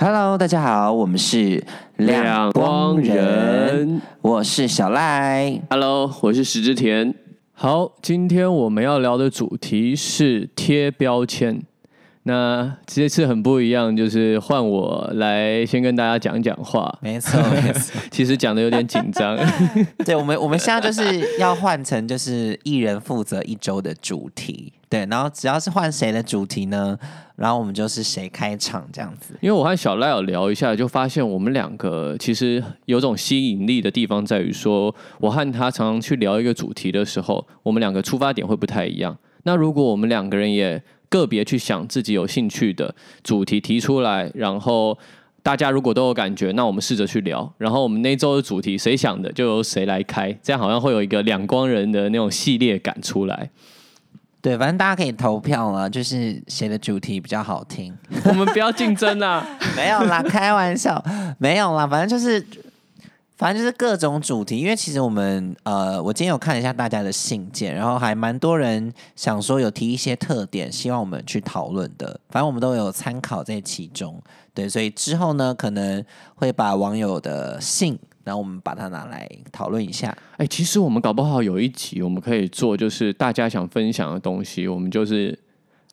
Hello，大家好，我们是两光人，我是小赖。Hello，我是石之田。好，今天我们要聊的主题是贴标签。那这次很不一样，就是换我来先跟大家讲讲话。没错，没错。其实讲的有点紧张。对，我们我们现在就是要换成就是一人负责一周的主题。对，然后只要是换谁的主题呢，然后我们就是谁开场这样子。因为我和小赖有聊一下，就发现我们两个其实有种吸引力的地方在于说，我和他常常去聊一个主题的时候，我们两个出发点会不太一样。那如果我们两个人也个别去想自己有兴趣的主题提出来，然后大家如果都有感觉，那我们试着去聊。然后我们那周的主题谁想的就由谁来开，这样好像会有一个两光人的那种系列感出来。对，反正大家可以投票了，就是谁的主题比较好听。我们不要竞争啊！没有啦，开玩笑，没有啦，反正就是，反正就是各种主题。因为其实我们呃，我今天有看一下大家的信件，然后还蛮多人想说有提一些特点，希望我们去讨论的。反正我们都有参考在其中，对，所以之后呢，可能会把网友的信。然后我们把它拿来讨论一下。哎，其实我们搞不好有一集我们可以做，就是大家想分享的东西，我们就是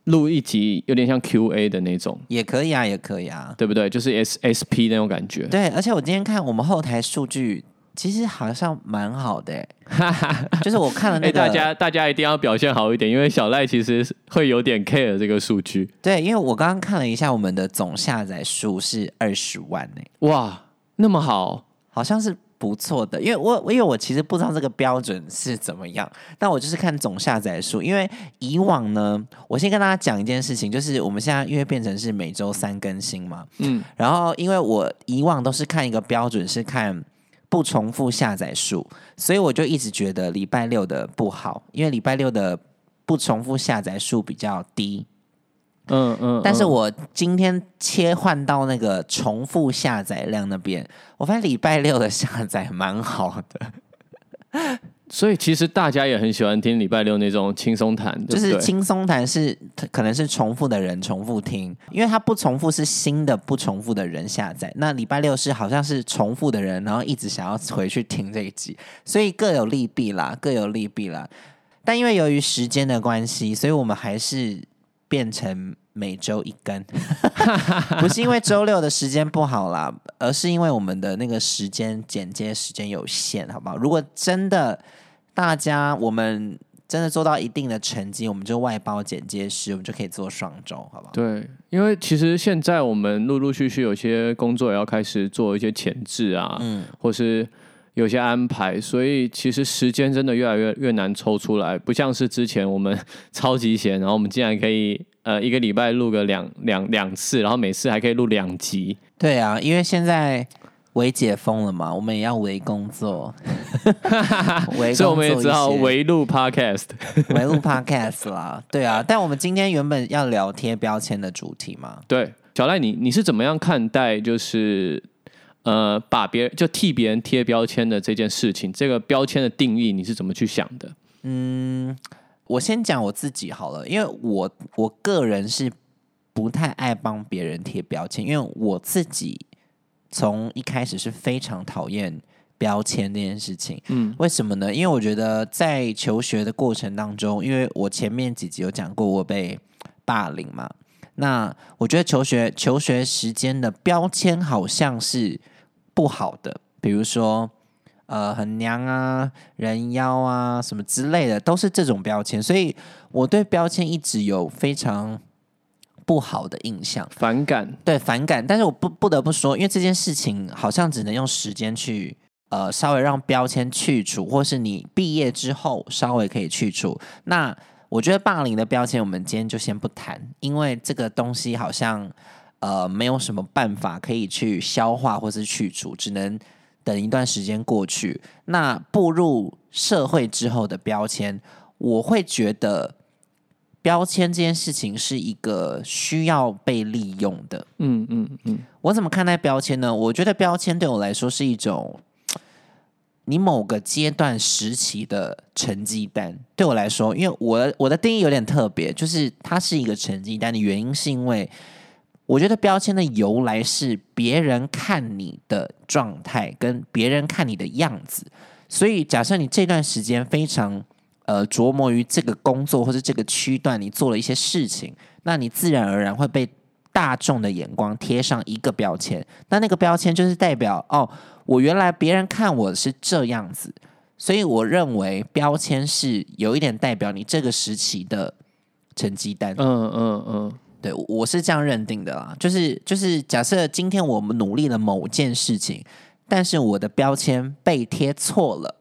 录一集，有点像 Q&A 的那种，也可以啊，也可以啊，对不对？就是 S S P 那种感觉。对，而且我今天看我们后台数据，其实好像蛮好的，就是我看了那个，大家大家一定要表现好一点，因为小赖其实会有点 care 这个数据。对，因为我刚刚看了一下，我们的总下载数是二十万呢，哇，那么好。好像是不错的，因为我因为我其实不知道这个标准是怎么样，但我就是看总下载数。因为以往呢，我先跟大家讲一件事情，就是我们现在因为变成是每周三更新嘛，嗯，然后因为我以往都是看一个标准是看不重复下载数，所以我就一直觉得礼拜六的不好，因为礼拜六的不重复下载数比较低。嗯嗯，但是我今天切换到那个重复下载量那边，我发现礼拜六的下载蛮好的，所以其实大家也很喜欢听礼拜六那种轻松谈，就是轻松谈是可能是重复的人重复听，因为它不重复是新的不重复的人下载，那礼拜六是好像是重复的人，然后一直想要回去听这一集，所以各有利弊啦，各有利弊啦。但因为由于时间的关系，所以我们还是。变成每周一根，不是因为周六的时间不好啦，而是因为我们的那个时间剪接时间有限，好不好？如果真的大家我们真的做到一定的成绩，我们就外包剪接师，我们就可以做双周，好不好？对，因为其实现在我们陆陆续续有些工作也要开始做一些前置啊，嗯，或是。有些安排，所以其实时间真的越来越越难抽出来，不像是之前我们超级闲，然后我们竟然可以呃一个礼拜录个两两两次，然后每次还可以录两集。对啊，因为现在围解封了嘛，我们也要围工作，所以我们也只好围录 podcast，围录 podcast 啦。对啊，但我们今天原本要聊贴标签的主题嘛。对，小赖，你你是怎么样看待就是？呃，把别人就替别人贴标签的这件事情，这个标签的定义你是怎么去想的？嗯，我先讲我自己好了，因为我我个人是不太爱帮别人贴标签，因为我自己从一开始是非常讨厌标签这件事情。嗯，为什么呢？因为我觉得在求学的过程当中，因为我前面几集有讲过我被霸凌嘛，那我觉得求学求学时间的标签好像是。不好的，比如说，呃，很娘啊，人妖啊，什么之类的，都是这种标签。所以我对标签一直有非常不好的印象，反感，对，反感。但是我不不得不说，因为这件事情好像只能用时间去，呃，稍微让标签去除，或是你毕业之后稍微可以去除。那我觉得霸凌的标签，我们今天就先不谈，因为这个东西好像。呃，没有什么办法可以去消化或是去除，只能等一段时间过去。那步入社会之后的标签，我会觉得标签这件事情是一个需要被利用的。嗯嗯嗯，我怎么看待标签呢？我觉得标签对我来说是一种你某个阶段时期的成绩单。对我来说，因为我我的定义有点特别，就是它是一个成绩单的原因，是因为。我觉得标签的由来是别人看你的状态跟别人看你的样子，所以假设你这段时间非常呃琢磨于这个工作或者这个区段，你做了一些事情，那你自然而然会被大众的眼光贴上一个标签，那那个标签就是代表哦，我原来别人看我是这样子，所以我认为标签是有一点代表你这个时期的成绩单。嗯嗯嗯，对，我是这样认定的啦，就是就是假设今天我们努力了某件事情，但是我的标签被贴错了，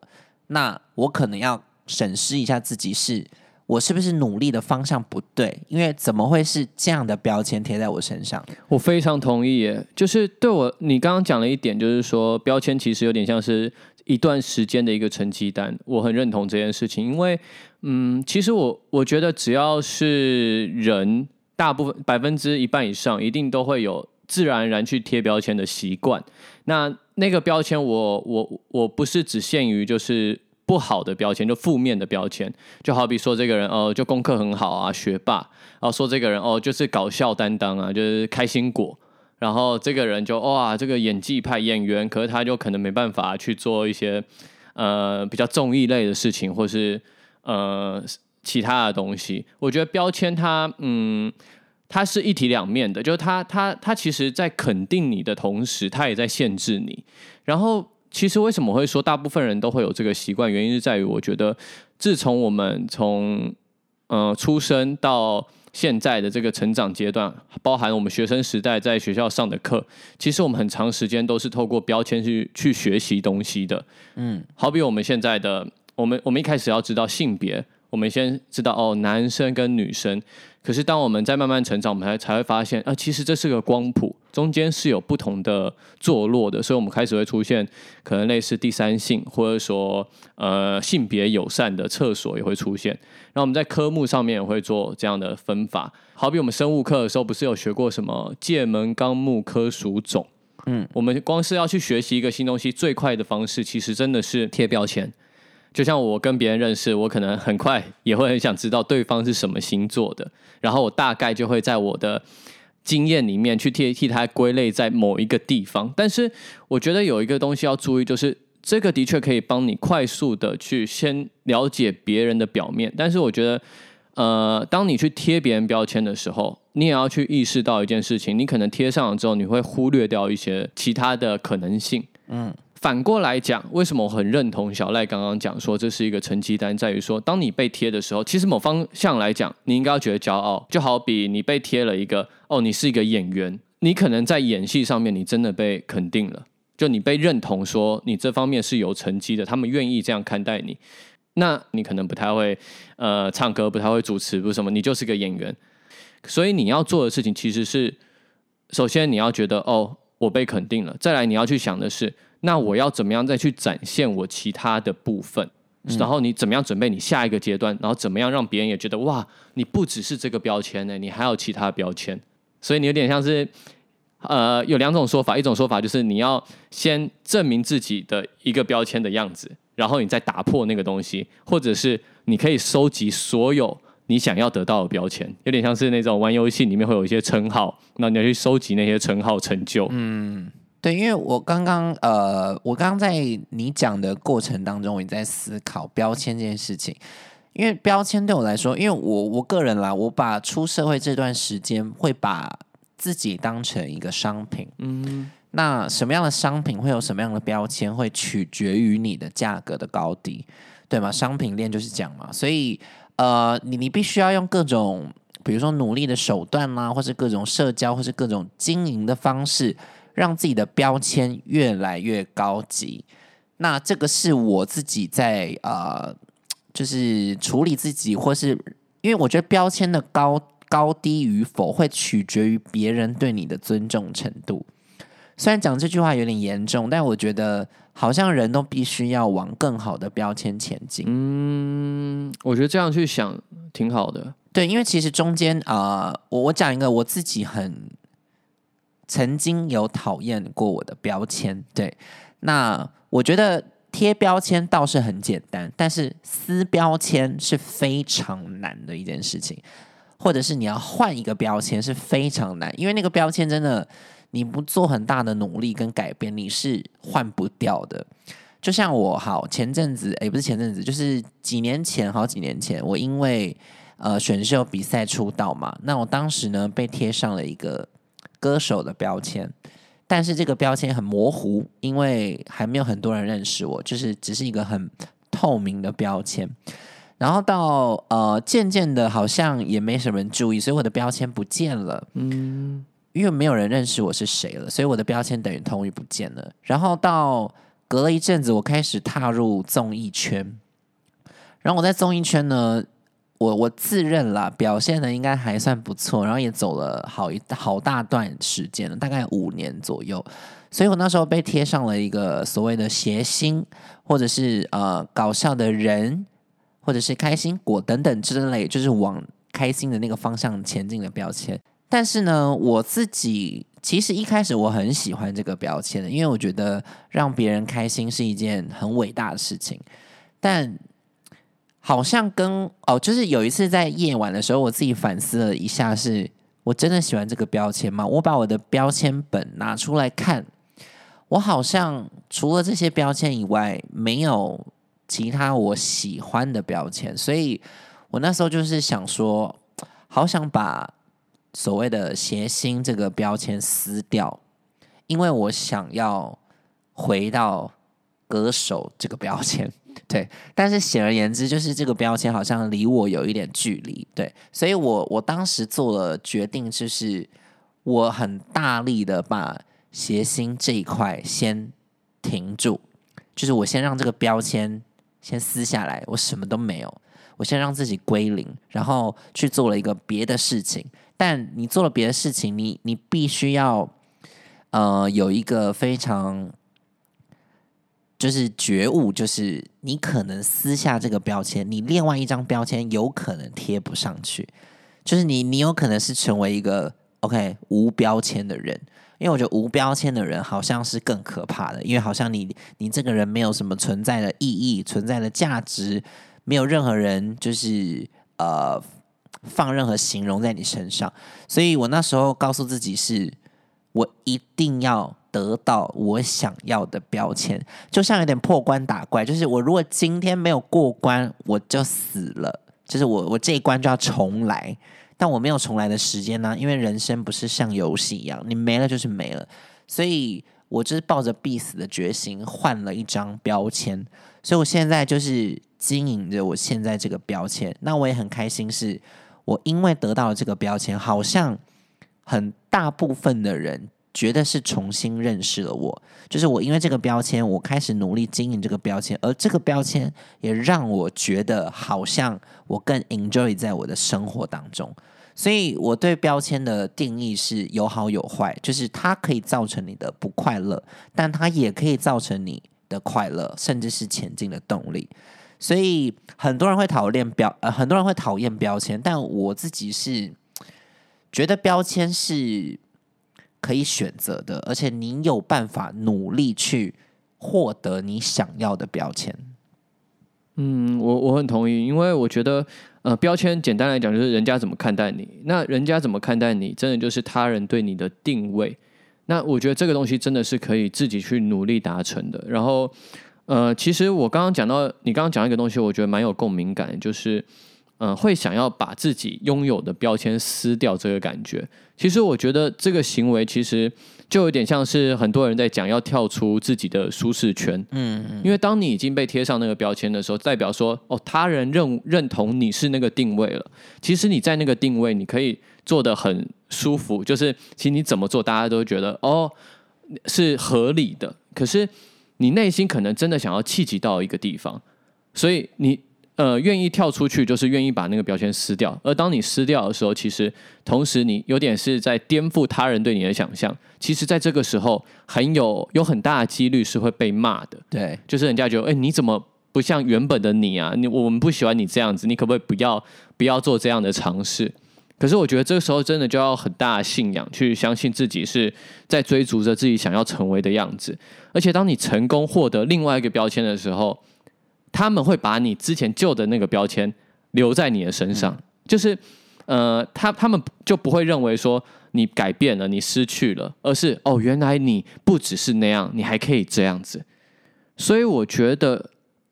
那我可能要审视一下自己是。我是不是努力的方向不对？因为怎么会是这样的标签贴在我身上？我非常同意耶，就是对我，你刚刚讲了一点，就是说标签其实有点像是一段时间的一个成绩单，我很认同这件事情。因为，嗯，其实我我觉得只要是人，大部分百分之一半以上，一定都会有自然而然去贴标签的习惯。那那个标签，我我我不是只限于就是。不好的标签，就负面的标签，就好比说这个人哦，就功课很好啊，学霸；然后说这个人哦，就是搞笑担当啊，就是开心果；然后这个人就哇，这个演技派演员，可是他就可能没办法去做一些呃比较综艺类的事情，或是呃其他的东西。我觉得标签它嗯，它是一体两面的，就是它它它其实在肯定你的同时，它也在限制你，然后。其实为什么会说大部分人都会有这个习惯？原因是在于，我觉得自从我们从呃出生到现在的这个成长阶段，包含我们学生时代在学校上的课，其实我们很长时间都是透过标签去去学习东西的。嗯，好比我们现在的，我们我们一开始要知道性别。我们先知道哦，男生跟女生。可是当我们在慢慢成长，我们才才会发现，啊，其实这是个光谱，中间是有不同的坐落的。所以，我们开始会出现可能类似第三性，或者说呃性别友善的厕所也会出现。然后我们在科目上面也会做这样的分法。好比我们生物课的时候，不是有学过什么界门纲目科属种？嗯，我们光是要去学习一个新东西，最快的方式其实真的是贴标签。就像我跟别人认识，我可能很快也会很想知道对方是什么星座的，然后我大概就会在我的经验里面去替替他归类在某一个地方。但是我觉得有一个东西要注意，就是这个的确可以帮你快速的去先了解别人的表面，但是我觉得，呃，当你去贴别人标签的时候，你也要去意识到一件事情，你可能贴上了之后，你会忽略掉一些其他的可能性。嗯。反过来讲，为什么我很认同小赖刚刚讲说这是一个成绩单，在于说，当你被贴的时候，其实某方向来讲，你应该要觉得骄傲。就好比你被贴了一个哦，你是一个演员，你可能在演戏上面你真的被肯定了，就你被认同说你这方面是有成绩的，他们愿意这样看待你。那你可能不太会呃唱歌，不太会主持，不是什么，你就是个演员。所以你要做的事情其实是，首先你要觉得哦，我被肯定了，再来你要去想的是。那我要怎么样再去展现我其他的部分？然后你怎么样准备你下一个阶段？然后怎么样让别人也觉得哇，你不只是这个标签呢，你还有其他标签。所以你有点像是，呃，有两种说法，一种说法就是你要先证明自己的一个标签的样子，然后你再打破那个东西，或者是你可以收集所有你想要得到的标签，有点像是那种玩游戏里面会有一些称号，那你要去收集那些称号成就。嗯。对，因为我刚刚呃，我刚刚在你讲的过程当中，我也在思考标签这件事情。因为标签对我来说，因为我我个人啦，我把出社会这段时间会把自己当成一个商品。嗯，那什么样的商品会有什么样的标签，会取决于你的价格的高低，对吗？商品链就是讲嘛，所以呃，你你必须要用各种，比如说努力的手段啦，或是各种社交，或是各种经营的方式。让自己的标签越来越高级，那这个是我自己在呃，就是处理自己，或是因为我觉得标签的高高低与否会取决于别人对你的尊重程度。虽然讲这句话有点严重，但我觉得好像人都必须要往更好的标签前进。嗯，我觉得这样去想挺好的。对，因为其实中间啊，我我讲一个我自己很。曾经有讨厌过我的标签，对，那我觉得贴标签倒是很简单，但是撕标签是非常难的一件事情。或者是你要换一个标签是非常难，因为那个标签真的你不做很大的努力跟改变，你是换不掉的。就像我好前阵子，也不是前阵子，就是几年前，好几年前，我因为呃选秀比赛出道嘛，那我当时呢被贴上了一个歌手的标签，但是这个标签很模糊，因为还没有很多人认识我，就是只是一个很透明的标签。然后到呃渐渐的，好像也没什么人注意，所以我的标签不见了。嗯，因为没有人认识我是谁了，所以我的标签等于同于不见了。然后到隔了一阵子，我开始踏入综艺圈，然后我在综艺圈呢，我我自认啦，表现的应该还算不错，然后也走了好一好大段时间了，大概五年左右，所以我那时候被贴上了一个所谓的谐星，或者是呃搞笑的人，或者是开心果等等之类，就是往开心的那个方向前进的标签。但是呢，我自己。其实一开始我很喜欢这个标签的，因为我觉得让别人开心是一件很伟大的事情。但好像跟哦，就是有一次在夜晚的时候，我自己反思了一下，是我真的喜欢这个标签吗？我把我的标签本拿出来看，我好像除了这些标签以外，没有其他我喜欢的标签。所以我那时候就是想说，好想把。所谓的谐星这个标签撕掉，因为我想要回到歌手这个标签，对。但是显而言之，就是这个标签好像离我有一点距离，对。所以我我当时做了决定，就是我很大力的把谐星这一块先停住，就是我先让这个标签先撕下来，我什么都没有，我先让自己归零，然后去做了一个别的事情。但你做了别的事情，你你必须要呃有一个非常就是觉悟，就是你可能撕下这个标签，你另外一张标签有可能贴不上去，就是你你有可能是成为一个 OK 无标签的人，因为我觉得无标签的人好像是更可怕的，因为好像你你这个人没有什么存在的意义、存在的价值，没有任何人就是呃。放任何形容在你身上，所以我那时候告诉自己是，我一定要得到我想要的标签，就像有点破关打怪，就是我如果今天没有过关，我就死了，就是我我这一关就要重来，但我没有重来的时间呢，因为人生不是像游戏一样，你没了就是没了，所以我就是抱着必死的决心换了一张标签，所以我现在就是经营着我现在这个标签，那我也很开心是。我因为得到了这个标签，好像很大部分的人觉得是重新认识了我。就是我因为这个标签，我开始努力经营这个标签，而这个标签也让我觉得好像我更 enjoy 在我的生活当中。所以我对标签的定义是有好有坏，就是它可以造成你的不快乐，但它也可以造成你的快乐，甚至是前进的动力。所以很多人会讨厌标，呃，很多人会讨厌标签，但我自己是觉得标签是可以选择的，而且你有办法努力去获得你想要的标签。嗯，我我很同意，因为我觉得，呃，标签简单来讲就是人家怎么看待你，那人家怎么看待你，真的就是他人对你的定位。那我觉得这个东西真的是可以自己去努力达成的，然后。呃，其实我刚刚讲到，你刚刚讲一个东西，我觉得蛮有共鸣感，就是，嗯，会想要把自己拥有的标签撕掉这个感觉。其实我觉得这个行为其实就有点像是很多人在讲要跳出自己的舒适圈。嗯嗯。因为当你已经被贴上那个标签的时候，代表说哦，他人认认同你是那个定位了。其实你在那个定位，你可以做的很舒服，就是其实你怎么做，大家都觉得哦是合理的。可是。你内心可能真的想要气急到一个地方，所以你呃愿意跳出去，就是愿意把那个标签撕掉。而当你撕掉的时候，其实同时你有点是在颠覆他人对你的想象。其实，在这个时候，很有有很大的几率是会被骂的。对，就是人家觉得，哎，你怎么不像原本的你啊？你我们不喜欢你这样子，你可不可以不要不要做这样的尝试？可是我觉得这个时候真的就要很大的信仰，去相信自己是在追逐着自己想要成为的样子。而且当你成功获得另外一个标签的时候，他们会把你之前旧的那个标签留在你的身上。就是呃，他他们就不会认为说你改变了，你失去了，而是哦，原来你不只是那样，你还可以这样子。所以我觉得，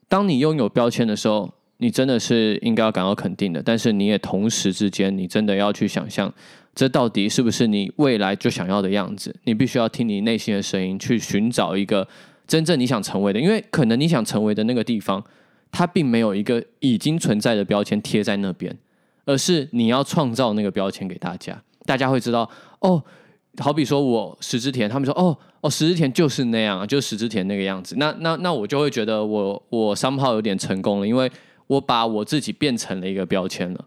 当你拥有标签的时候，你真的是应该要感到肯定的。但是你也同时之间，你真的要去想象，这到底是不是你未来就想要的样子？你必须要听你内心的声音，去寻找一个真正你想成为的。因为可能你想成为的那个地方，它并没有一个已经存在的标签贴在那边。而是你要创造那个标签给大家，大家会知道哦。好比说我石之田，他们说哦哦石之田就是那样，就是石之田那个样子。那那那我就会觉得我我三炮有点成功了，因为我把我自己变成了一个标签了。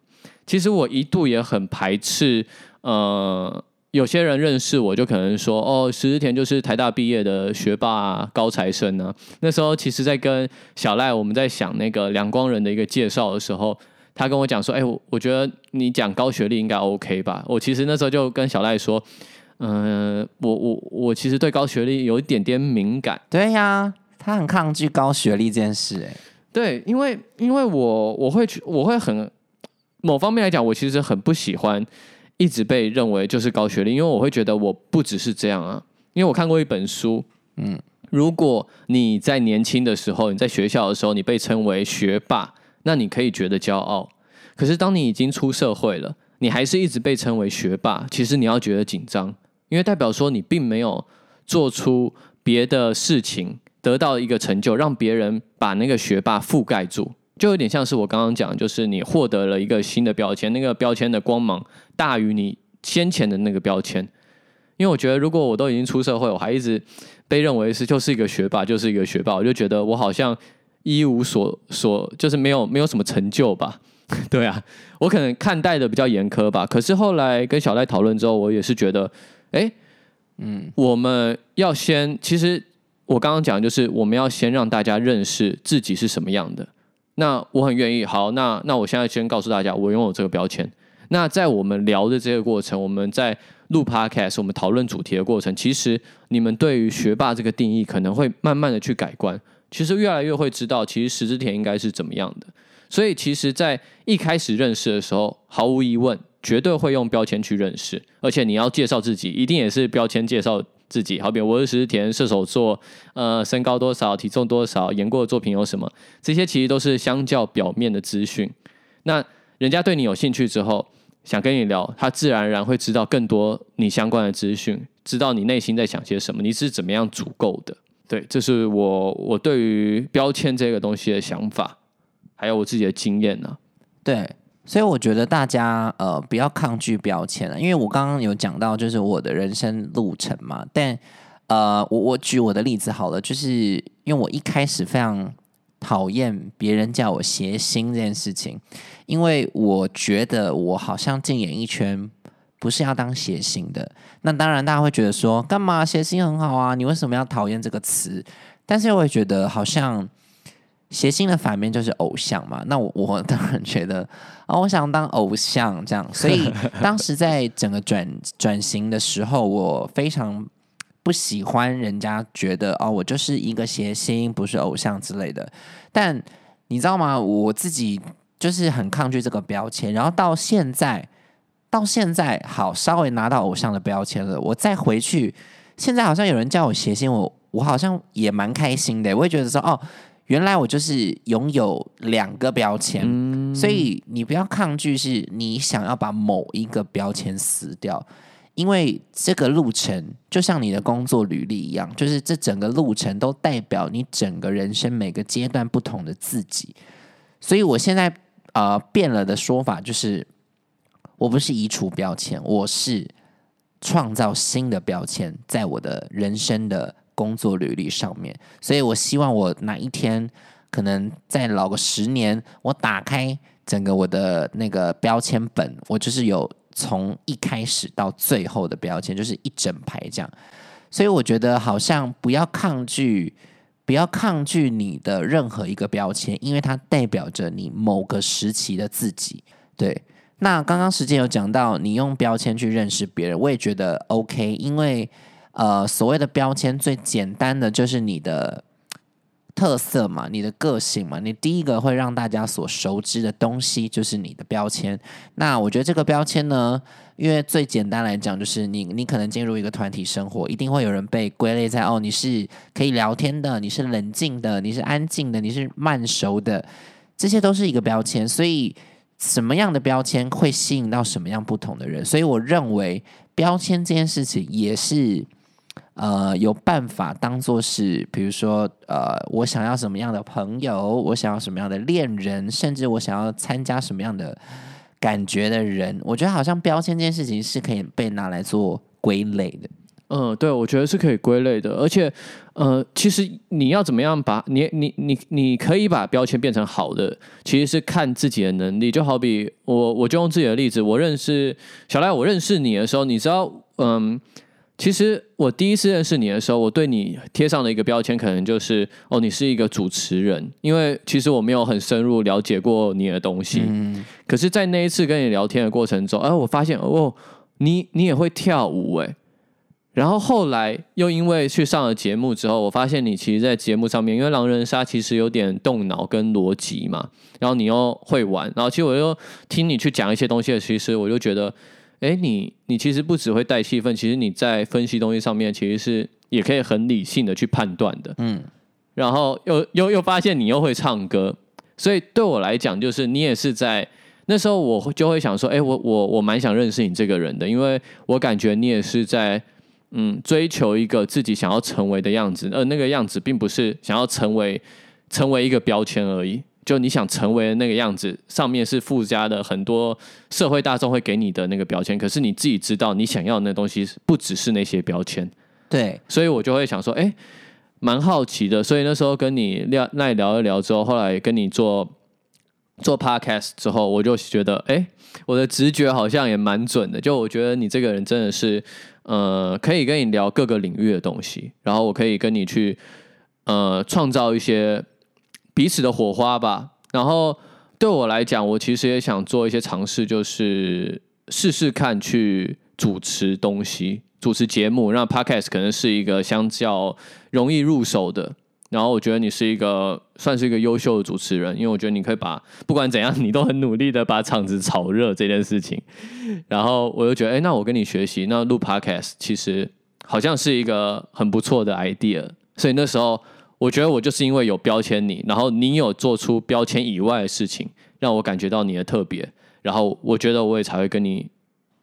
其实我一度也很排斥，呃，有些人认识我就可能说哦石之田就是台大毕业的学霸高材生呢。那时候其实，在跟小赖我们在想那个两光人的一个介绍的时候。他跟我讲说：“哎，我我觉得你讲高学历应该 OK 吧？”我其实那时候就跟小赖说：“嗯，我我我其实对高学历有一点点敏感。”对呀，他很抗拒高学历这件事。哎，对，因为因为我我会去我会很某方面来讲，我其实很不喜欢一直被认为就是高学历，因为我会觉得我不只是这样啊。因为我看过一本书，嗯，如果你在年轻的时候，你在学校的时候，你被称为学霸。那你可以觉得骄傲，可是当你已经出社会了，你还是一直被称为学霸，其实你要觉得紧张，因为代表说你并没有做出别的事情，得到一个成就，让别人把那个学霸覆盖住，就有点像是我刚刚讲，就是你获得了一个新的标签，那个标签的光芒大于你先前的那个标签，因为我觉得如果我都已经出社会，我还一直被认为是就是一个学霸，就是一个学霸，我就觉得我好像。一无所所，就是没有没有什么成就吧？对啊，我可能看待的比较严苛吧。可是后来跟小赖讨论之后，我也是觉得，哎，嗯，我们要先，其实我刚刚讲就是我们要先让大家认识自己是什么样的。那我很愿意，好，那那我现在先告诉大家，我拥有这个标签。那在我们聊的这个过程，我们在录 podcast，我们讨论主题的过程，其实你们对于学霸这个定义可能会慢慢的去改观。其实越来越会知道，其实石之田应该是怎么样的。所以，其实，在一开始认识的时候，毫无疑问，绝对会用标签去认识。而且，你要介绍自己，一定也是标签介绍自己。好比我是石之田，射手座，呃，身高多少，体重多少，演过的作品有什么，这些其实都是相较表面的资讯。那人家对你有兴趣之后，想跟你聊，他自然而然会知道更多你相关的资讯，知道你内心在想些什么，你是怎么样足够的。对，这是我我对于标签这个东西的想法，还有我自己的经验呢。对，所以我觉得大家呃不要抗拒标签了，因为我刚刚有讲到就是我的人生路程嘛。但呃，我我举我的例子好了，就是因为我一开始非常讨厌别人叫我谐星这件事情，因为我觉得我好像进演艺圈。不是要当谐星的，那当然大家会觉得说，干嘛谐星很好啊？你为什么要讨厌这个词？但是我会觉得，好像谐星的反面就是偶像嘛。那我我当然觉得，啊，我想当偶像这样。所以当时在整个转转型的时候，我非常不喜欢人家觉得哦，我就是一个谐星，不是偶像之类的。但你知道吗？我自己就是很抗拒这个标签，然后到现在。到现在好，稍微拿到偶像的标签了，我再回去，现在好像有人叫我谐星，我我好像也蛮开心的，我会觉得说，哦，原来我就是拥有两个标签，所以你不要抗拒，是你想要把某一个标签撕掉，因为这个路程就像你的工作履历一样，就是这整个路程都代表你整个人生每个阶段不同的自己，所以我现在呃变了的说法就是。我不是移除标签，我是创造新的标签在我的人生的工作履历上面。所以我希望我哪一天可能再老个十年，我打开整个我的那个标签本，我就是有从一开始到最后的标签，就是一整排这样。所以我觉得好像不要抗拒，不要抗拒你的任何一个标签，因为它代表着你某个时期的自己。对。那刚刚时间有讲到，你用标签去认识别人，我也觉得 OK，因为呃，所谓的标签最简单的就是你的特色嘛，你的个性嘛，你第一个会让大家所熟知的东西就是你的标签。那我觉得这个标签呢，因为最简单来讲，就是你你可能进入一个团体生活，一定会有人被归类在哦，你是可以聊天的，你是冷静的，你是安静的，你是慢熟的，这些都是一个标签。所以什么样的标签会吸引到什么样不同的人？所以我认为标签这件事情也是。呃，有办法当做是，比如说，呃，我想要什么样的朋友，我想要什么样的恋人，甚至我想要参加什么样的感觉的人，我觉得好像标签这件事情是可以被拿来做归类的。嗯，对，我觉得是可以归类的，而且，呃，其实你要怎么样把你你你你可以把标签变成好的，其实是看自己的能力。就好比我，我就用自己的例子，我认识小赖，我认识你的时候，你知道，嗯。其实我第一次认识你的时候，我对你贴上的一个标签，可能就是哦，你是一个主持人。因为其实我没有很深入了解过你的东西。嗯。可是，在那一次跟你聊天的过程中，哎，我发现哦，你你也会跳舞哎。然后后来又因为去上了节目之后，我发现你其实，在节目上面，因为狼人杀其实有点动脑跟逻辑嘛，然后你又会玩，然后其实我又听你去讲一些东西，其实我就觉得。哎，你你其实不只会带气氛，其实你在分析东西上面，其实是也可以很理性的去判断的。嗯，然后又又又发现你又会唱歌，所以对我来讲，就是你也是在那时候，我就会想说，哎，我我我蛮想认识你这个人的，因为我感觉你也是在嗯追求一个自己想要成为的样子，而那个样子并不是想要成为成为一个标签而已。就你想成为的那个样子，上面是附加的很多社会大众会给你的那个标签，可是你自己知道，你想要的那东西不只是那些标签。对，所以我就会想说，哎，蛮好奇的。所以那时候跟你聊，那聊一聊之后，后来跟你做做 podcast 之后，我就觉得，哎，我的直觉好像也蛮准的。就我觉得你这个人真的是，呃，可以跟你聊各个领域的东西，然后我可以跟你去，呃，创造一些。彼此的火花吧。然后对我来讲，我其实也想做一些尝试，就是试试看去主持东西、主持节目。让 Podcast 可能是一个相较容易入手的。然后我觉得你是一个算是一个优秀的主持人，因为我觉得你可以把不管怎样，你都很努力的把场子炒热这件事情。然后我就觉得，哎，那我跟你学习，那录 Podcast 其实好像是一个很不错的 idea。所以那时候。我觉得我就是因为有标签你，然后你有做出标签以外的事情，让我感觉到你的特别，然后我觉得我也才会跟你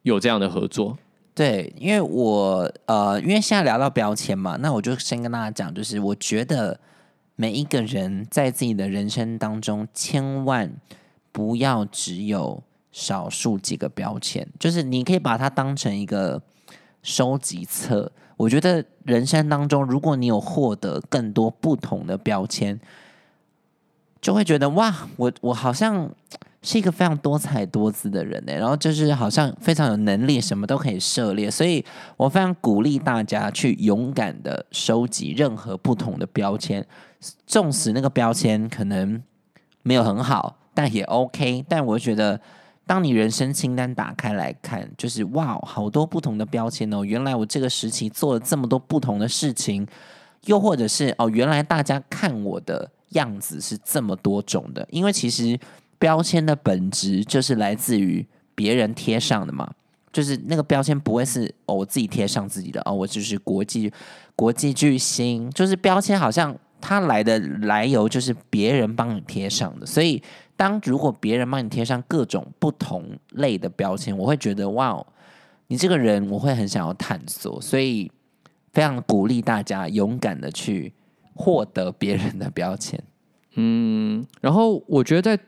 有这样的合作。对，因为我呃，因为现在聊到标签嘛，那我就先跟大家讲，就是我觉得每一个人在自己的人生当中，千万不要只有少数几个标签，就是你可以把它当成一个收集册。我觉得人生当中，如果你有获得更多不同的标签，就会觉得哇，我我好像是一个非常多才多姿的人呢。然后就是好像非常有能力，什么都可以涉猎。所以我非常鼓励大家去勇敢的收集任何不同的标签，纵使那个标签可能没有很好，但也 OK。但我觉得。当你人生清单打开来看，就是哇，好多不同的标签哦！原来我这个时期做了这么多不同的事情，又或者是哦，原来大家看我的样子是这么多种的。因为其实标签的本质就是来自于别人贴上的嘛，就是那个标签不会是哦我自己贴上自己的哦，我就是国际国际巨星，就是标签好像它来的来由就是别人帮你贴上的，所以。当如果别人帮你贴上各种不同类的标签，我会觉得哇，你这个人我会很想要探索，所以非常鼓励大家勇敢的去获得别人的标签。嗯，然后我觉得在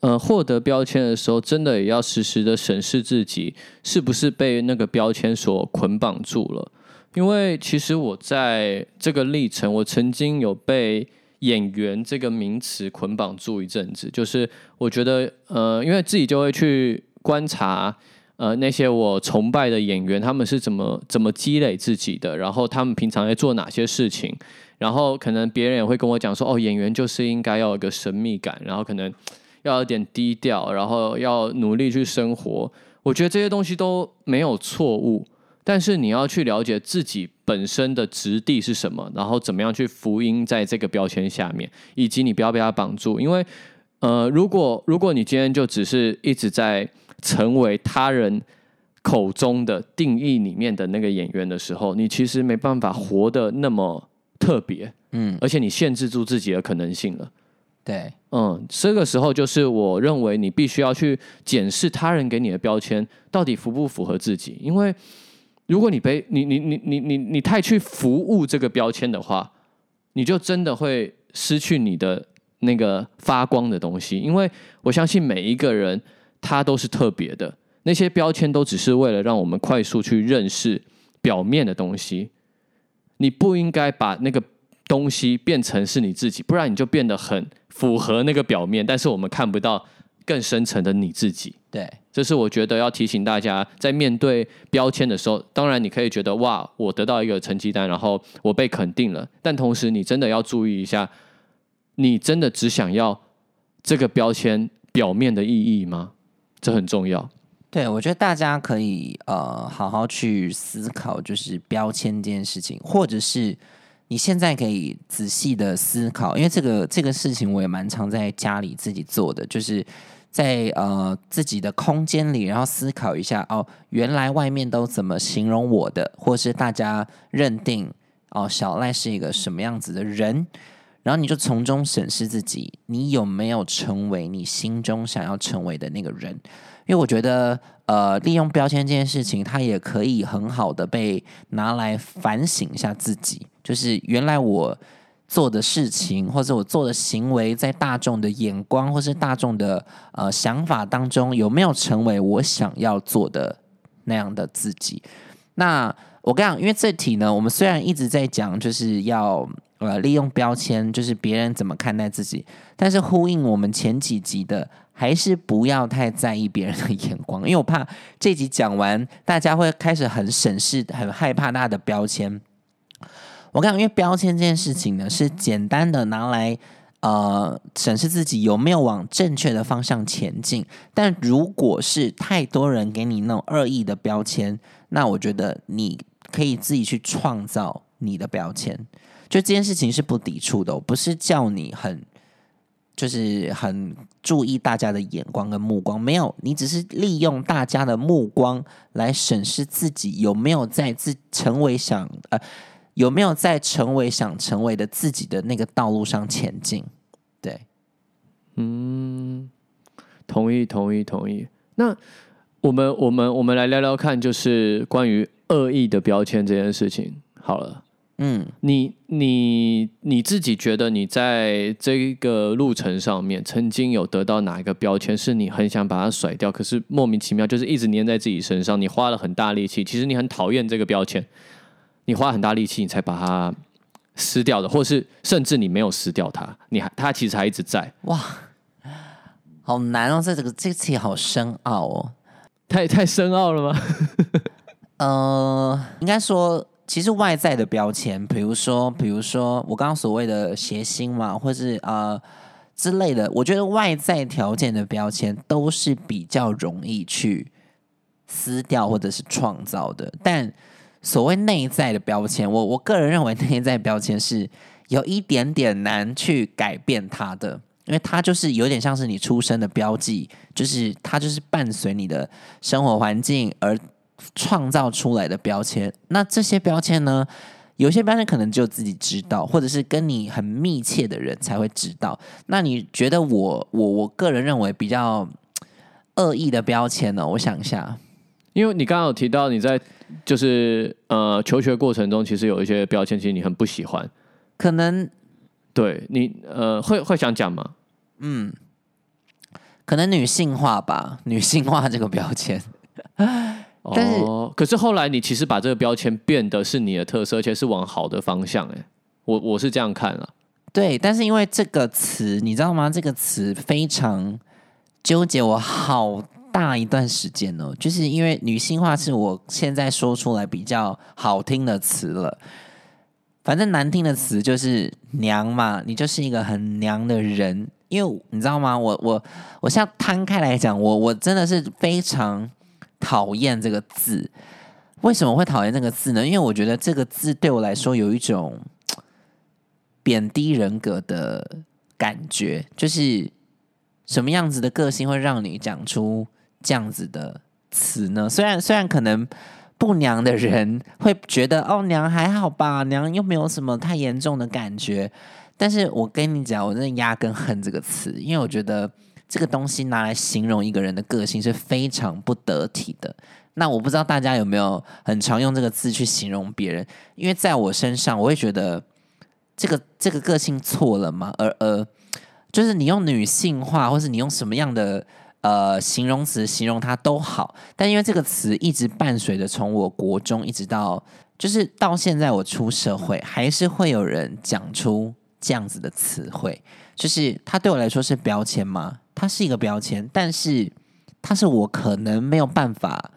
呃获得标签的时候，真的也要时时的审视自己是不是被那个标签所捆绑住了，因为其实我在这个历程，我曾经有被。演员这个名词捆绑住一阵子，就是我觉得，呃，因为自己就会去观察，呃，那些我崇拜的演员，他们是怎么怎么积累自己的，然后他们平常在做哪些事情，然后可能别人也会跟我讲说，哦，演员就是应该要有个神秘感，然后可能要有点低调，然后要努力去生活。我觉得这些东西都没有错误，但是你要去了解自己本身的质地是什么，然后怎么样去福音在这个标签下面，以及你不要被它绑住。因为，呃，如果如果你今天就只是一直在成为他人口中的定义里面的那个演员的时候，你其实没办法活得那么特别，嗯，而且你限制住自己的可能性了。对，嗯，这个时候就是我认为你必须要去检视他人给你的标签到底符不符合自己，因为如果你被你你你你你你太去服务这个标签的话，你就真的会失去你的那个发光的东西。因为我相信每一个人他都是特别的，那些标签都只是为了让我们快速去认识表面的东西。你不应该把那个东西变成是你自己，不然你就变得很。符合那个表面，但是我们看不到更深层的你自己。对，这是我觉得要提醒大家，在面对标签的时候，当然你可以觉得哇，我得到一个成绩单，然后我被肯定了，但同时你真的要注意一下，你真的只想要这个标签表面的意义吗？这很重要。对，我觉得大家可以呃好好去思考，就是标签这件事情，或者是。你现在可以仔细的思考，因为这个这个事情我也蛮常在家里自己做的，就是在呃自己的空间里，然后思考一下哦，原来外面都怎么形容我的，或是大家认定哦小赖是一个什么样子的人，然后你就从中审视自己，你有没有成为你心中想要成为的那个人？因为我觉得呃利用标签这件事情，它也可以很好的被拿来反省一下自己。就是原来我做的事情，或者我做的行为，在大众的眼光或是大众的呃想法当中，有没有成为我想要做的那样的自己？那我跟你讲，因为这题呢，我们虽然一直在讲，就是要呃利用标签，就是别人怎么看待自己，但是呼应我们前几集的，还是不要太在意别人的眼光，因为我怕这集讲完，大家会开始很审视，很害怕他的标签。我讲，因为标签这件事情呢，是简单的拿来呃审视自己有没有往正确的方向前进。但如果是太多人给你那种恶意的标签，那我觉得你可以自己去创造你的标签。就这件事情是不抵触的，我不是叫你很就是很注意大家的眼光跟目光，没有，你只是利用大家的目光来审视自己有没有在自成为想呃。有没有在成为想成为的自己的那个道路上前进？对，嗯，同意，同意，同意。那我们，我们，我们来聊聊看，就是关于恶意的标签这件事情。好了，嗯，你，你，你自己觉得你在这个路程上面，曾经有得到哪一个标签，是你很想把它甩掉，可是莫名其妙就是一直粘在自己身上，你花了很大力气，其实你很讨厌这个标签。你花很大力气，你才把它撕掉的，或是甚至你没有撕掉它，你还它其实还一直在。哇，好难哦！这这个这个题好深奥哦，太太深奥了吗？呃，应该说，其实外在的标签，比如说，比如说我刚刚所谓的谐星嘛，或是呃之类的，我觉得外在条件的标签都是比较容易去撕掉或者是创造的，但。所谓内在的标签，我我个人认为内在标签是有一点点难去改变它的，因为它就是有点像是你出生的标记，就是它就是伴随你的生活环境而创造出来的标签。那这些标签呢，有些标签可能只有自己知道，或者是跟你很密切的人才会知道。那你觉得我我我个人认为比较恶意的标签呢？我想一下。因为你刚刚有提到你在就是呃求学过程中，其实有一些标签，其实你很不喜欢，可能对你呃会会想讲吗？嗯，可能女性化吧，女性化这个标签。但是可是后来你其实把这个标签变得是你的特色，而且是往好的方向。哎，我我是这样看了。对，但是因为这个词，你知道吗？这个词非常纠结，我好。大一段时间哦，就是因为女性化是我现在说出来比较好听的词了。反正难听的词就是娘嘛，你就是一个很娘的人。因为你知道吗？我我我现在摊开来讲，我我真的是非常讨厌这个字。为什么会讨厌这个字呢？因为我觉得这个字对我来说有一种贬低人格的感觉，就是什么样子的个性会让你讲出这样子的词呢？虽然虽然可能不娘的人会觉得哦娘还好吧，娘又没有什么太严重的感觉，但是我跟你讲，我真的压根恨这个词，因为我觉得这个东西拿来形容一个人的个性是非常不得体的。那我不知道大家有没有很常用这个字去形容别人，因为在我身上，我会觉得这个这个个性错了吗？而而就是你用女性化，或是你用什么样的呃形容词形容它都好，但因为这个词一直伴随着从我国中一直到就是到现在我出社会，还是会有人讲出这样子的词汇，就是它对我来说是标签吗？它是一个标签，但是它是我可能没有办法。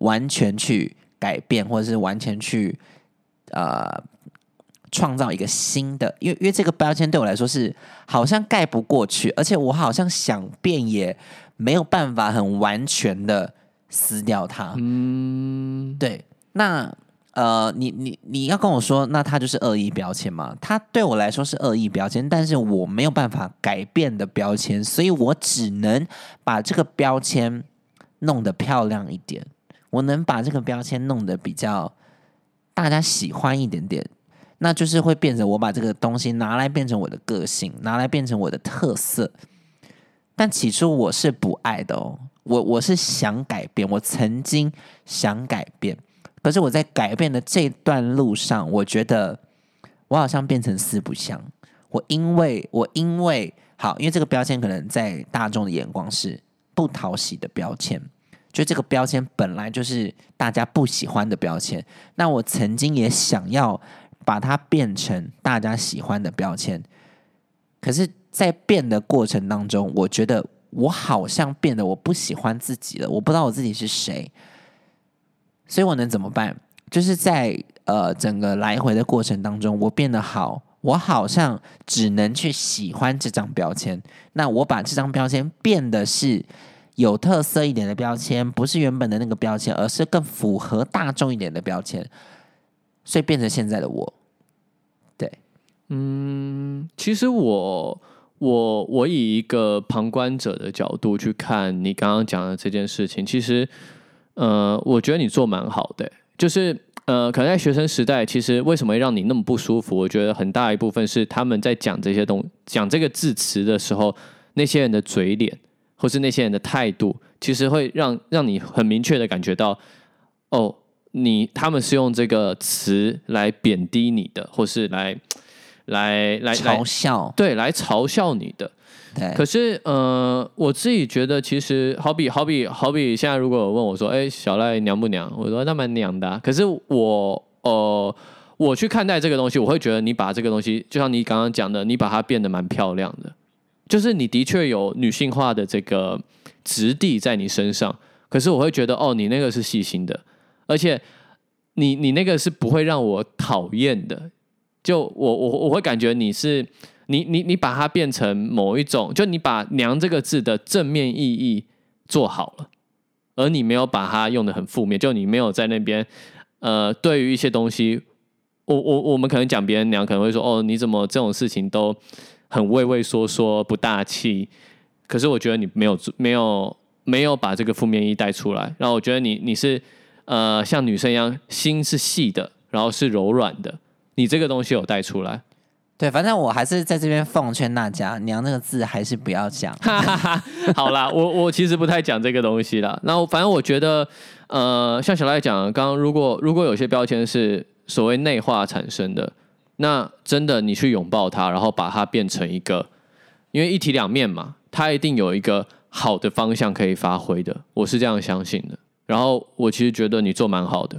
完全去改变，或者是完全去呃创造一个新的，因为因为这个标签对我来说是好像盖不过去，而且我好像想变也没有办法很完全的撕掉它。嗯，对。那呃，你你你要跟我说，那它就是恶意标签吗？它对我来说是恶意标签，但是我没有办法改变的标签，所以我只能把这个标签弄得漂亮一点。我能把这个标签弄得比较大家喜欢一点点，那就是会变成我把这个东西拿来变成我的个性，拿来变成我的特色。但起初我是不爱的哦，我我是想改变，我曾经想改变，可是我在改变的这段路上，我觉得我好像变成四不像。我因为我因为好，因为这个标签可能在大众的眼光是不讨喜的标签。就这个标签本来就是大家不喜欢的标签，那我曾经也想要把它变成大家喜欢的标签，可是，在变的过程当中，我觉得我好像变得我不喜欢自己了，我不知道我自己是谁，所以我能怎么办？就是在呃整个来回的过程当中，我变得好，我好像只能去喜欢这张标签，那我把这张标签变的是。有特色一点的标签，不是原本的那个标签，而是更符合大众一点的标签，所以变成现在的我。对，嗯，其实我我我以一个旁观者的角度去看你刚刚讲的这件事情，其实，呃，我觉得你做蛮好的，就是呃，可能在学生时代，其实为什么会让你那么不舒服？我觉得很大一部分是他们在讲这些东讲这个字词的时候，那些人的嘴脸。或是那些人的态度，其实会让让你很明确的感觉到，哦，你他们是用这个词来贬低你的，或是来来来嘲笑，对，来嘲笑你的。对。可是，呃，我自己觉得，其实好比好比好比，现在如果问我说，哎，小赖娘不娘？我说那蛮娘的。可是我，呃，我去看待这个东西，我会觉得你把这个东西，就像你刚刚讲的，你把它变得蛮漂亮的。就是你的确有女性化的这个质地在你身上，可是我会觉得哦，你那个是细心的，而且你你那个是不会让我讨厌的。就我我我会感觉你是你你你把它变成某一种，就你把“娘”这个字的正面意义做好了，而你没有把它用的很负面，就你没有在那边呃，对于一些东西，我我我们可能讲别人娘，可能会说哦，你怎么这种事情都。很畏畏缩缩、不大气，可是我觉得你没有、没有、没有把这个负面意带出来。然后我觉得你你是呃像女生一样，心是细的，然后是柔软的。你这个东西有带出来。对，反正我还是在这边奉劝大家，娘那个字还是不要讲。好啦，我我其实不太讲这个东西啦。那反正我觉得，呃，像小赖讲，刚刚如果如果有些标签是所谓内化产生的。那真的，你去拥抱它，然后把它变成一个，因为一体两面嘛，它一定有一个好的方向可以发挥的，我是这样相信的。然后我其实觉得你做蛮好的。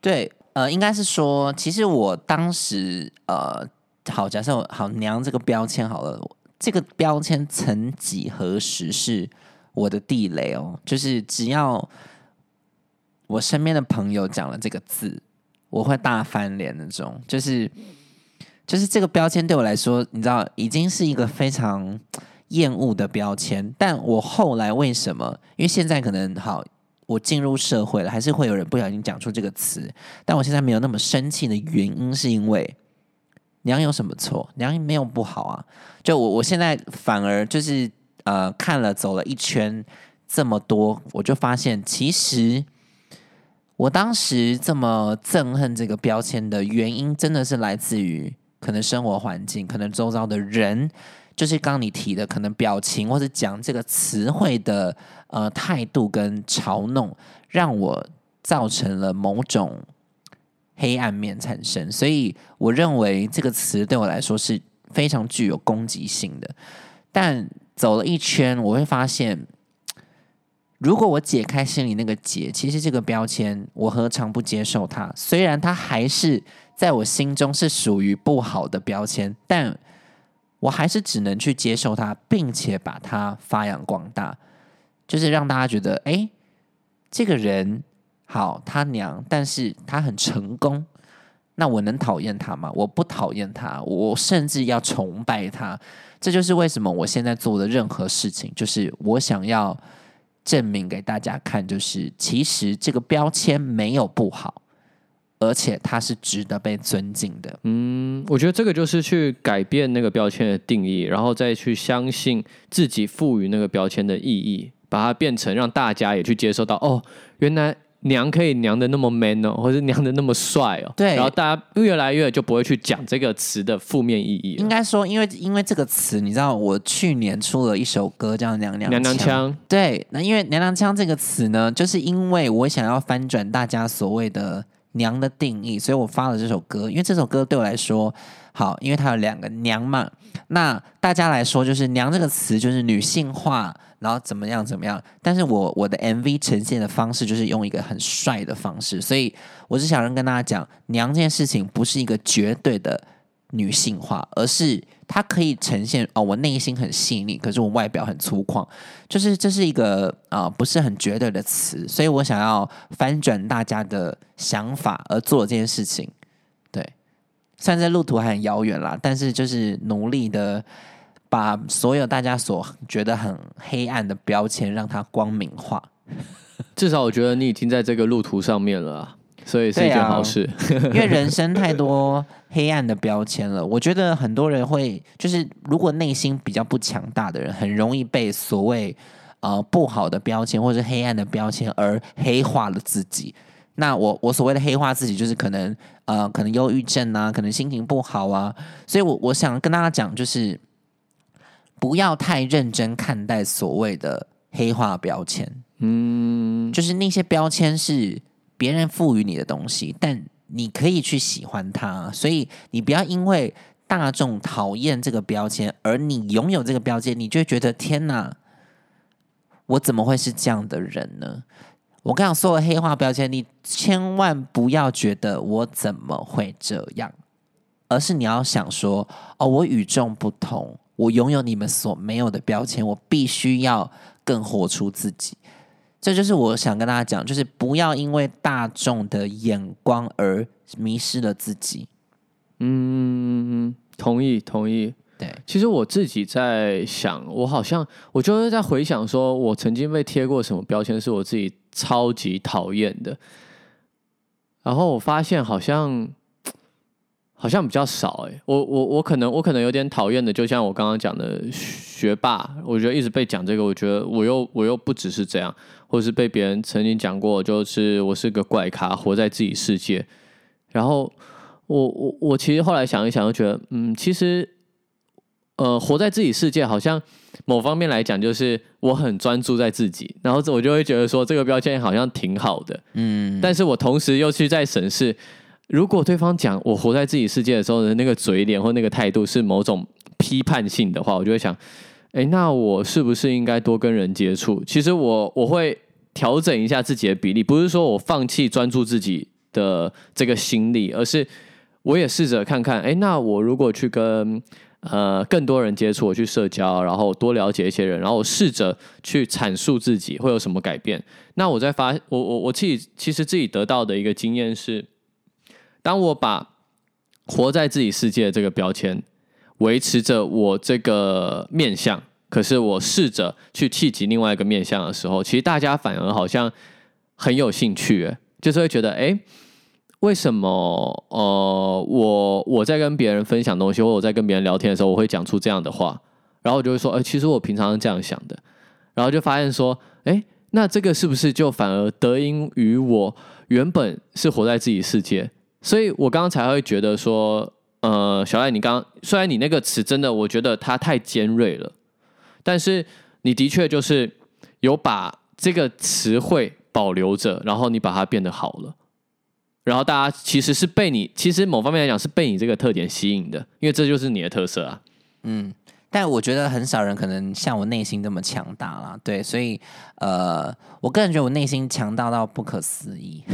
对，呃，应该是说，其实我当时，呃，好，假设好娘这个标签好了，这个标签曾几何时是我的地雷哦，就是只要我身边的朋友讲了这个字。我会大翻脸那种，就是就是这个标签对我来说，你知道，已经是一个非常厌恶的标签。但我后来为什么？因为现在可能好，我进入社会了，还是会有人不小心讲出这个词。但我现在没有那么生气的原因，是因为娘有什么错？娘没有不好啊。就我我现在反而就是呃看了走了一圈这么多，我就发现其实我当时这么憎恨这个标签的原因，真的是来自于可能生活环境，可能周遭的人。就是刚你提的，可能表情或者讲这个词汇的呃态度跟嘲弄，让我造成了某种黑暗面产生。所以我认为这个词对我来说是非常具有攻击性的。但走了一圈，我会发现，如果我解开心里那个结，其实这个标签我何尝不接受它？虽然它还是在我心中是属于不好的标签，但。我还是只能去接受它，并且把它发扬光大，就是让大家觉得，哎，这个人好，他娘，但是他很成功。那我能讨厌他吗？我不讨厌他，我甚至要崇拜他。这就是为什么我现在做的任何事情，就是我想要证明给大家看，就是其实这个标签没有不好。而且它是值得被尊敬的。嗯，我觉得这个就是去改变那个标签的定义，然后再去相信自己赋予那个标签的意义，把它变成让大家也去接受到。哦，原来娘可以娘的那么 man 哦，或者娘的那么帅哦。对。然后大家越来越就不会去讲这个词的负面意义。应该说，因为因为这个词，你知道，我去年出了一首歌叫《娘娘娘娘腔》。对。那因为“娘娘腔”这个词呢，就是因为我想要翻转大家所谓的。娘的定义，所以我发了这首歌。因为这首歌对我来说好，因为它有两个娘嘛。那大家来说，就是“娘”这个词就是女性化，然后怎么样怎么样。但是我我的 MV 呈现的方式就是用一个很帅的方式，所以我是想跟大家讲，娘这件事情不是一个绝对的。女性化，而是它可以呈现哦，我内心很细腻，可是我外表很粗犷，就是这是一个啊不是很绝对的词，所以我想要翻转大家的想法而做这件事情。对，虽然在路途还很遥远啦，但是就是努力的把所有大家所觉得很黑暗的标签让它光明化。至少我觉得你已经在这个路途上面了。所以是一件好事，因为人生太多黑暗的标签了。我觉得很多人会，就是如果内心比较不强大的人，很容易被所谓呃不好的标签或者黑暗的标签而黑化了自己。那我我所谓的黑化自己，就是可能呃可能忧郁症啊，可能心情不好啊。所以我我想跟大家讲，就是不要太认真看待所谓的黑化标签。嗯，就是那些标签是。别人赋予你的东西，但你可以去喜欢它，所以你不要因为大众讨厌这个标签，而你拥有这个标签，你就觉得天哪，我怎么会是这样的人呢？我刚刚说了黑化标签，你千万不要觉得我怎么会这样，而是你要想说，哦，我与众不同，我拥有你们所没有的标签，我必须要更活出自己。这就是我想跟大家讲，就是不要因为大众的眼光而迷失了自己。嗯，同意，同意。对，其实我自己在想，我好像我就是在回想，说我曾经被贴过什么标签，是我自己超级讨厌的。然后我发现好像。好像比较少哎，我我我可能我可能有点讨厌的，就像我刚刚讲的学霸，我觉得一直被讲这个，我觉得我又我又不只是这样，或者是被别人曾经讲过，就是我是个怪咖，活在自己世界。然后我我我其实后来想一想，就觉得嗯，其实呃，活在自己世界，好像某方面来讲，就是我很专注在自己，然后我就会觉得说这个标签好像挺好的，嗯，但是我同时又去在审视。如果对方讲我活在自己世界的时候的那个嘴脸或那个态度是某种批判性的话，我就会想，哎，那我是不是应该多跟人接触？其实我我会调整一下自己的比例，不是说我放弃专注自己的这个心力，而是我也试着看看，哎，那我如果去跟呃更多人接触，我去社交，然后多了解一些人，然后我试着去阐述自己会有什么改变？那我在发我我我自己其实自己得到的一个经验是。当我把活在自己世界这个标签维持着我这个面相，可是我试着去气及另外一个面相的时候，其实大家反而好像很有兴趣，哎，就是会觉得，哎，为什么呃，我我在跟别人分享东西，或我在跟别人聊天的时候，我会讲出这样的话，然后我就会说，哎，其实我平常是这样想的，然后就发现说，哎，那这个是不是就反而得因于我原本是活在自己世界，所以我刚刚才会觉得说，呃，小赖，你刚虽然你那个词真的，我觉得它太尖锐了，但是你的确就是有把这个词汇。保留着，然后你把它变得好了，然后大家其实是被你，其实某方面来讲是被你这个特点吸引的，因为这就是你的特色啊。嗯，但我觉得很少人可能像我内心这么强大啦，对，所以呃，我个人觉得我内心强大到不可思议，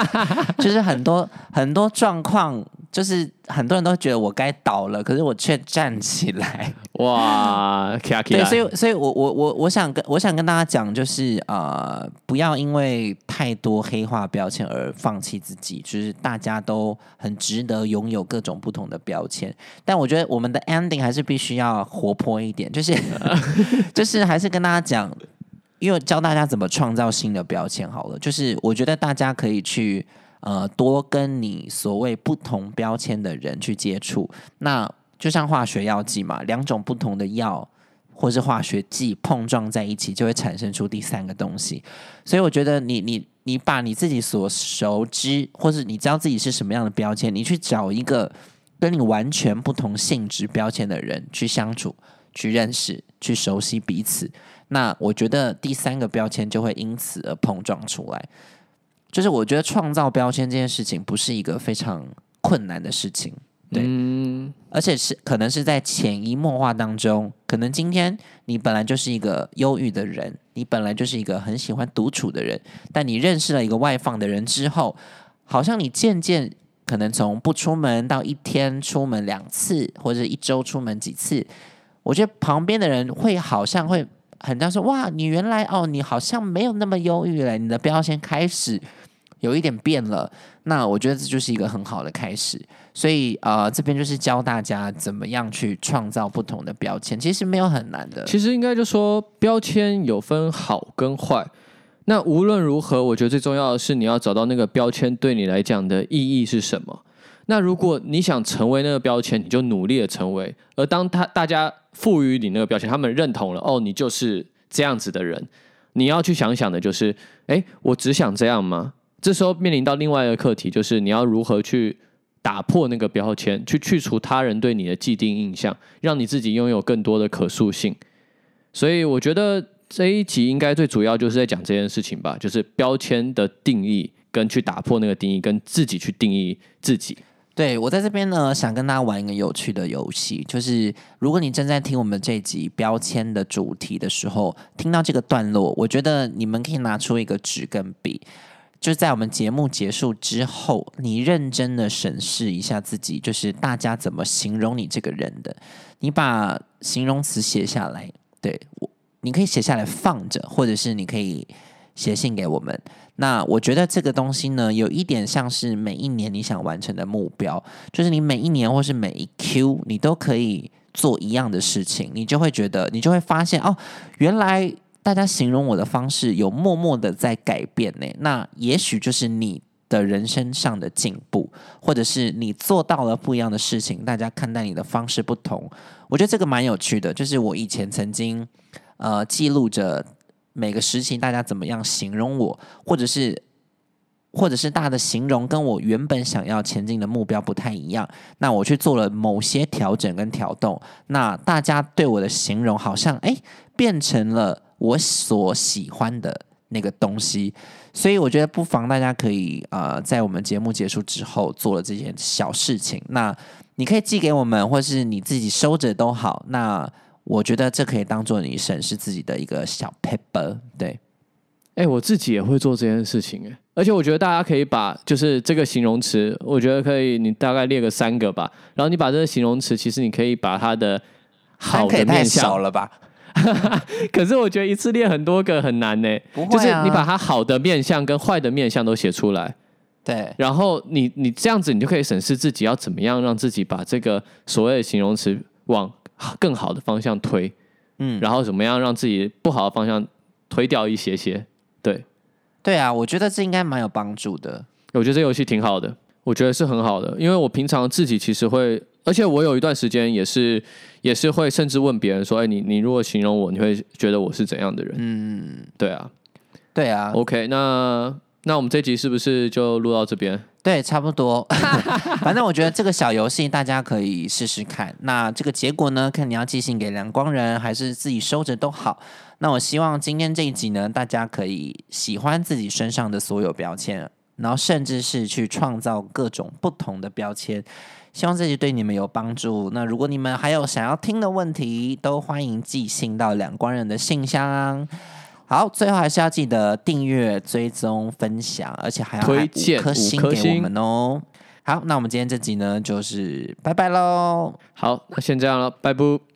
就是很多很多状况。就是很多人都觉得我该倒了，可是我却站起来。哇，对，所以，所以我我我我想跟我想跟大家讲，就是呃，不要因为太多黑化标签而放弃自己。就是大家都很值得拥有各种不同的标签，但我觉得我们的 ending 还是必须要活泼一点，就是 就是还是跟大家讲，因为教大家怎么创造新的标签好了。就是我觉得大家可以去。呃，多跟你所谓不同标签的人去接触，那就像化学药剂嘛，两种不同的药或是化学剂碰撞在一起，就会产生出第三个东西。所以我觉得，你你你把你自己所熟知，或是你知道自己是什么样的标签，你去找一个跟你完全不同性质标签的人去相处、去认识、去熟悉彼此，那我觉得第三个标签就会因此而碰撞出来。就是我觉得创造标签这件事情不是一个非常困难的事情，对，而且是可能是在潜移默化当中，可能今天你本来就是一个忧郁的人，你本来就是一个很喜欢独处的人，但你认识了一个外放的人之后，好像你渐渐可能从不出门到一天出门两次，或者一周出门几次，我觉得旁边的人会好像会很多人说哇，你原来哦，你好像没有那么忧郁了，你的标签开始。有一点变了，那我觉得这就是一个很好的开始。所以啊，这边就是教大家怎么样去创造不同的标签，其实没有很难的。其实应该就说标签有分好跟坏。那无论如何，我觉得最重要的是你要找到那个标签对你来讲的意义是什么。那如果你想成为那个标签，你就努力的成为。而当他大家赋予你那个标签，他们认同了哦，你就是这样子的人。你要去想想的就是，哎，我只想这样吗？这时候面临到另外一个课题，就是你要如何去打破那个标签，去去除他人对你的既定印象，让你自己拥有更多的可塑性。所以我觉得这一集应该最主要就是在讲这件事情吧，就是标签的定义跟去打破那个定义，跟自己去定义自己。对我在这边呢，想跟大家玩一个有趣的游戏，就是如果你正在听我们这集标签的主题的时候，听到这个段落，我觉得你们可以拿出一个纸跟笔。就在我们节目结束之后，你认真的审视一下自己，就是大家怎么形容你这个人的，你把形容词写下来，对我，你可以写下来放着，或者是你可以写信给我们。那我觉得这个东西呢，有一点像是每一年你想完成的目标，就是你每一年或是每一 Q，你都可以做一样的事情，你就会觉得，你就会发现哦，原来。大家形容我的方式有默默的在改变呢，那也许就是你的人生上的进步，或者是你做到了不一样的事情，大家看待你的方式不同。我觉得这个蛮有趣的，就是我以前曾经呃记录着每个时期大家怎么样形容我，或者是或者是大的形容跟我原本想要前进的目标不太一样，那我去做了某些调整跟调动，那大家对我的形容好像哎变成了。我所喜欢的那个东西，所以我觉得不妨大家可以呃，在我们节目结束之后做了这件小事情，那你可以寄给我们，或是你自己收着都好。那我觉得这可以当做你审视自己的一个小 paper。对，哎，我自己也会做这件事情，哎，而且我觉得大家可以把就是这个形容词，我觉得可以，你大概列个三个吧，然后你把这个形容词，其实你可以把它的好的面少 了吧。可是我觉得一次列很多个很难呢，就是你把它好的面相跟坏的面相都写出来，对，然后你你这样子你就可以审视自己要怎么样让自己把这个所谓的形容词往更好的方向推，嗯，然后怎么样让自己不好的方向推掉一些些，对。对啊，我觉得这应该蛮有帮助的。我觉得这游戏挺好的，我觉得是很好的，因为我平常自己其实会，而且我有一段时间也是也是会甚至问别人说，哎，你你如果形容我，你会觉得我是怎样的人？嗯，对啊对啊，，OK，那那我们这集是不是就录到这边？对，差不多。反正我觉得这个小游戏大家可以试试看。那这个结果呢，看你要寄信给两光人，还是自己收着都好。那我希望今天这一集呢，大家可以喜欢自己身上的所有标签，然后甚至是去创造各种不同的标签。希望这集对你们有帮助。那如果你们还有想要听的问题，都欢迎寄信到两光人的信箱。好，最后还是要记得订阅、追踪、分享，而且还要推荐五颗星给我们哦。好，那我们今天这集呢，就是拜拜喽。好，那先这样了，拜拜。